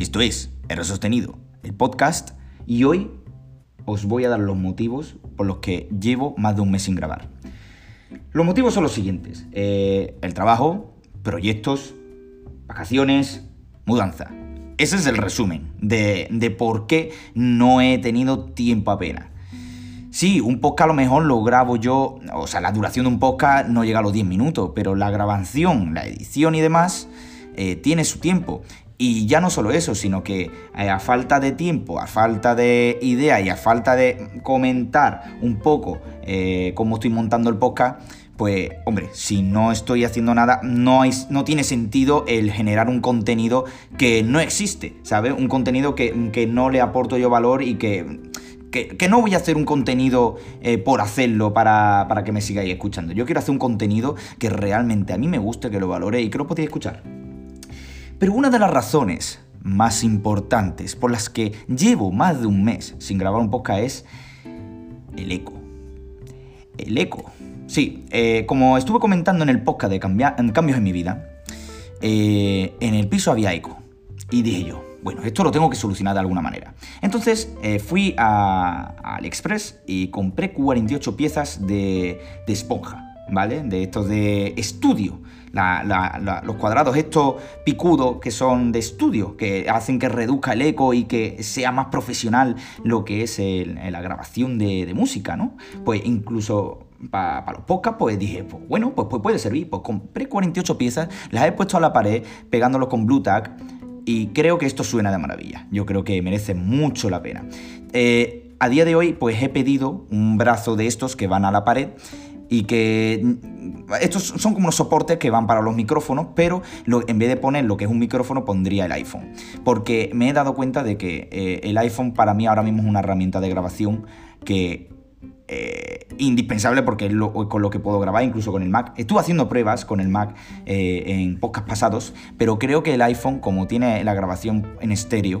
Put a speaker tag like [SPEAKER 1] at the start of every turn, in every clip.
[SPEAKER 1] Esto es R Sostenido, el podcast, y hoy os voy a dar los motivos por los que llevo más de un mes sin grabar. Los motivos son los siguientes. Eh, el trabajo, proyectos, vacaciones, mudanza. Ese es el resumen de, de por qué no he tenido tiempo apenas. Sí, un podcast a lo mejor lo grabo yo, o sea, la duración de un podcast no llega a los 10 minutos, pero la grabación, la edición y demás eh, tiene su tiempo. Y ya no solo eso, sino que eh, a falta de tiempo, a falta de idea y a falta de comentar un poco eh, cómo estoy montando el podcast, pues hombre, si no estoy haciendo nada, no, no tiene sentido el generar un contenido que no existe, ¿sabes? Un contenido que, que no le aporto yo valor y que que, no voy a hacer un contenido eh, por hacerlo para, que me sigáis escuchando. Yo quiero hacer un contenido que realmente a mí me guste, que lo valore y que lo podáis escuchar. Pero una de las razones más importantes por las que llevo más de un mes sin grabar un podcast es el eco. El eco. Sí, eh, como estuve comentando en el podcast de Cambios en mi vida, eh, en el piso había eco. Y dije yo, bueno, esto lo tengo que solucionar de alguna manera. Entonces eh, fui a, AliExpress y compré 48 piezas de, esponja, ¿vale? De estos de estudio. los cuadrados estos picudos que son de estudio, que hacen que reduzca el eco y que sea más profesional lo que es la grabación de, música, ¿no? Pues incluso para los podcasts, pues dije, pues bueno, pues, pues, puede servir. Pues compré 48 piezas, las he puesto a la pared, pegándolo con Blue Tack y creo que esto suena de maravilla. Yo creo que merece mucho la pena. Eh, a día de hoy, pues he pedido un brazo de estos que van a la pared y que mm, estos son como unos soportes que van para los micrófonos, pero en vez de poner lo que es un micrófono pondría el iPhone. Porque me he dado cuenta de que eh, el iPhone para mí ahora mismo es una herramienta de grabación que eh, indispensable porque es con lo que puedo grabar, incluso con el Mac. Estuve haciendo pruebas con el Mac eh, en podcast pasados, pero creo que el iPhone, como tiene la grabación en estéreo,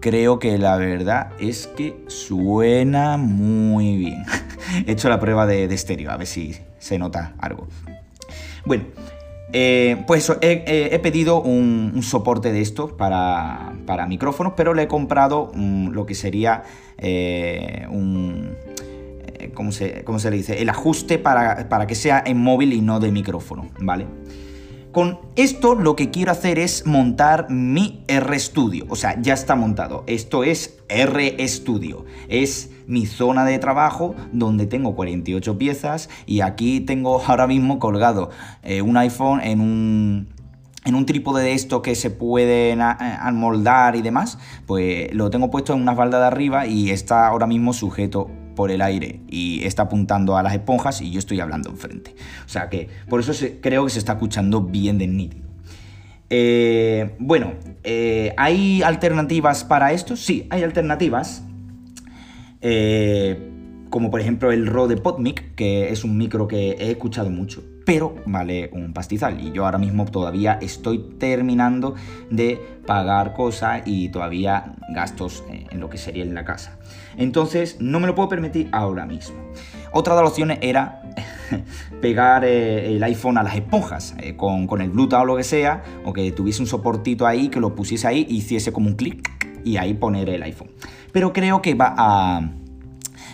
[SPEAKER 1] creo que la verdad es que suena muy bien. He hecho la prueba de, estéreo, a ver si se nota algo. Bueno, eh, pues he, pedido un, soporte de estos para, micrófonos, pero le he comprado lo que sería un ¿cómo se, se le dice? El ajuste para, para que sea en móvil y no de micrófono, ¿vale? Con esto lo que quiero hacer es montar mi RStudio, o sea, ya está montado. Esto es RStudio, es mi zona de trabajo donde tengo 48 piezas y aquí tengo ahora mismo colgado eh, un iPhone en un, en un trípode de esto que se pueden amoldar y demás, pues lo tengo puesto en una falda de arriba y está ahora mismo sujeto por el aire y está apuntando a las esponjas y yo estoy hablando enfrente. O sea que por eso creo que se está escuchando bien de nítido. Eh, bueno, eh, ¿hay alternativas para esto? Sí, hay alternativas. Eh, como por ejemplo el Rode PodMic, que es un micro que he escuchado mucho pero vale un pastizal. Y yo ahora mismo todavía estoy terminando de pagar cosas y todavía gastos en lo que sería en la casa. Entonces no me lo puedo permitir ahora mismo. Otra de las opciones era pegar eh, el iPhone a las esponjas eh, con, el Bluetooth o lo que sea, o que tuviese un soportito ahí, que lo pusiese ahí, hiciese como un clic y ahí poner el iPhone. Pero creo que va a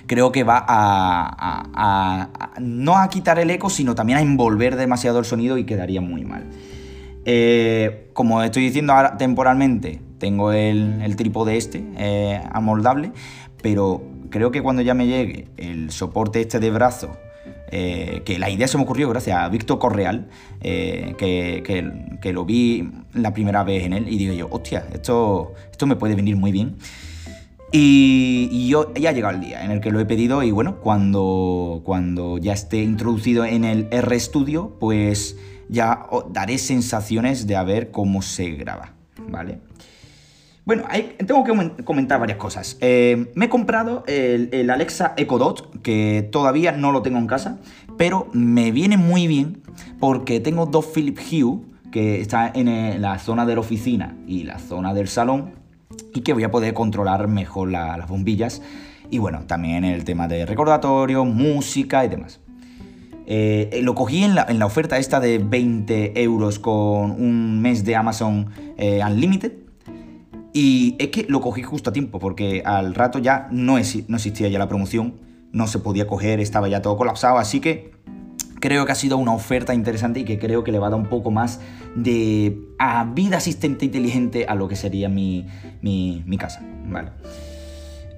[SPEAKER 1] creo que va a, no a quitar el eco, sino también a envolver demasiado el sonido y quedaría muy mal. Eh, como estoy diciendo ahora temporalmente, tengo el, trípode este amoldable, pero creo que cuando ya me llegue el soporte este de brazo, eh, que la idea se me ocurrió gracias a Víctor Correal, que, lo vi la primera vez en él y digo yo, hostia, esto, esto me puede venir muy bien. Y, yo, ya ha llegado el día en el que lo he pedido y bueno, cuando, cuando ya esté introducido en el RStudio, pues ya daré sensaciones de a ver cómo se graba, ¿vale? Bueno, tengo que comentar varias cosas. Eh, me he comprado el, Alexa Echo Dot, que todavía no lo tengo en casa, pero me viene muy bien porque tengo dos Philip Hue, que está en la zona de la oficina y la zona del salón, y que voy a poder controlar mejor las bombillas. Y bueno, también el tema de recordatorio, música y demás. Eh, eh, lo cogí en la, oferta esta de 20 euros con un mes de Amazon eh, Unlimited. Y es que lo cogí justo a tiempo, porque al rato ya no, existía ya la promoción, no se podía coger, estaba ya todo colapsado, así que creo que ha sido una oferta interesante y que creo que le va a dar un poco más de vida asistente inteligente a lo que sería mi, mi, casa. Vale.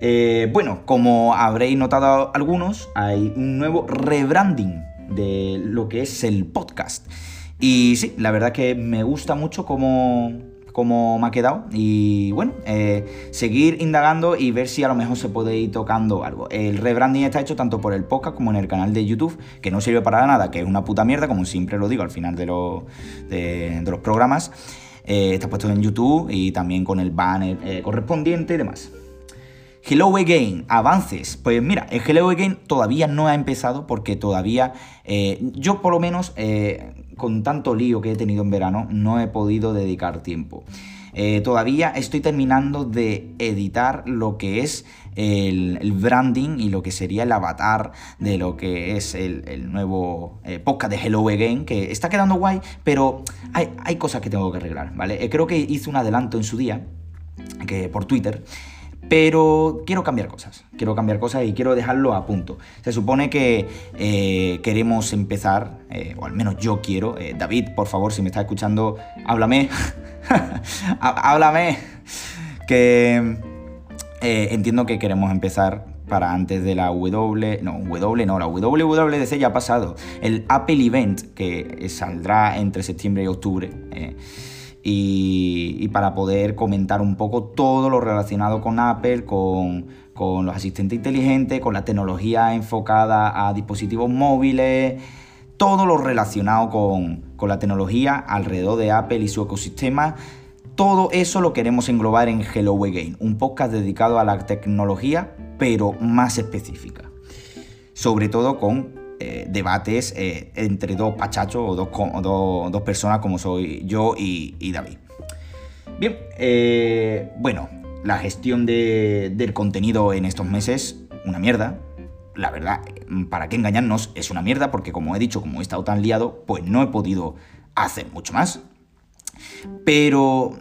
[SPEAKER 1] Eh, bueno, como habréis notado algunos, hay un nuevo rebranding de lo que es el podcast. Y sí, la verdad que me gusta mucho cómo, cómo me ha quedado y bueno, eh, seguir indagando y ver si a lo mejor se puede ir tocando algo. El rebranding está hecho tanto por el podcast como en el canal de YouTube, que no sirve para nada, que es una puta mierda, como siempre lo digo al final de, de, los programas. Eh, está puesto en YouTube y también con el banner eh, correspondiente y demás. Hello Again, avances. Pues mira, el Hello Again todavía no ha empezado porque todavía yo por lo menos con tanto lío que he tenido en verano, no he podido dedicar tiempo. Eh, todavía estoy terminando de editar lo que es el, branding y lo que sería el avatar de lo que es el, nuevo eh, podcast de Hello Again, que está quedando guay, pero hay, cosas que tengo que arreglar, ¿vale? Eh, creo que hice un adelanto en su día, que por Twitter, pero quiero cambiar cosas, quiero cambiar cosas y quiero dejarlo a punto. Se supone que eh, queremos empezar, eh, o al menos yo quiero. Eh, David, por favor, si me estás escuchando, háblame. háblame. Que entiendo que queremos empezar para antes de la W, no, W no, la WWDC ya ha pasado. El Apple Event, que saldrá entre septiembre y octubre y, para poder comentar un poco todo lo relacionado con Apple, con, los asistentes inteligentes, con la tecnología enfocada a dispositivos móviles, todo lo relacionado con, la tecnología alrededor de Apple y su ecosistema. Todo eso lo queremos englobar en Hello Again, un podcast dedicado a la tecnología, pero más específica. Sobre todo con eh, debates eh, entre dos pachachos o dos, personas como soy yo y, David. Bien, eh, bueno, la gestión del contenido en estos meses, una mierda. La verdad, para qué engañarnos, es una mierda porque como he dicho, como he estado tan liado, pues no he podido hacer mucho más. Pero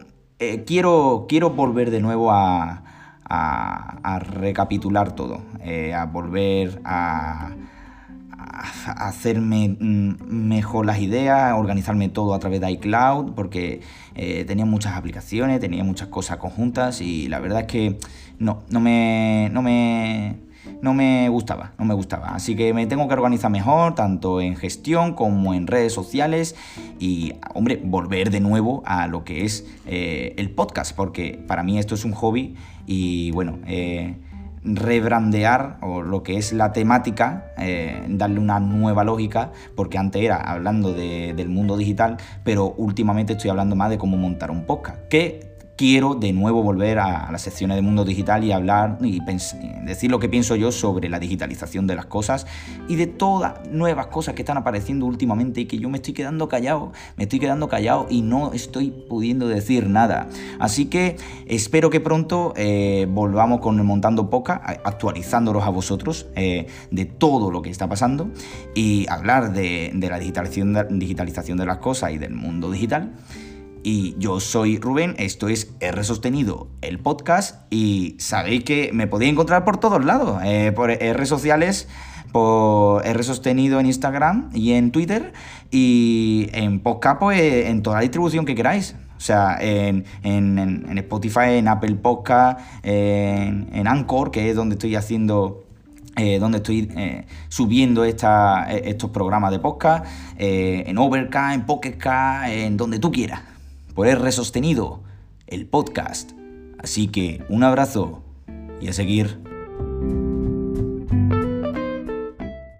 [SPEAKER 1] quiero, quiero volver de nuevo a, a recapitular todo, a volver a, hacerme mm, mejor las ideas, organizarme todo a través de iCloud, porque eh, tenía muchas aplicaciones, tenía muchas cosas conjuntas y la verdad es que no, no me, no me, no me gustaba, no me gustaba. Así que me tengo que organizar mejor, tanto en gestión como en redes sociales y, hombre, volver de nuevo a lo que es eh, el podcast, porque para mí esto es un hobby y bueno, eh, rebrandear o lo que es la temática, eh, darle una nueva lógica, porque antes era hablando del mundo digital, pero últimamente estoy hablando más de cómo montar un podcast, que quiero de nuevo volver a, las secciones de mundo digital y hablar y decir lo que pienso yo sobre la digitalización de las cosas y de todas nuevas cosas que están apareciendo últimamente y que yo me estoy quedando callado, me estoy quedando callado y no estoy pudiendo decir nada. Así que espero que pronto eh, volvamos con el Montando Poca, actualizándolos a vosotros eh, de todo lo que está pasando y hablar de, la digitalización de las cosas y del mundo digital. Y yo soy Rubén, esto es R Sostenido, el podcast, y sabéis que me podéis encontrar por todos lados, eh, por R sociales, por R Sostenido en Instagram y en Twitter, y en podcast, pues en toda la distribución que queráis. O sea, en, Spotify, en Apple Podcast, en, Anchor, que es donde estoy haciendo eh, donde estoy eh, subiendo estos programas de podcast, en Overcast, en Pocketcast, en donde tú quieras por R sostenido, el podcast. Así que un abrazo y a seguir.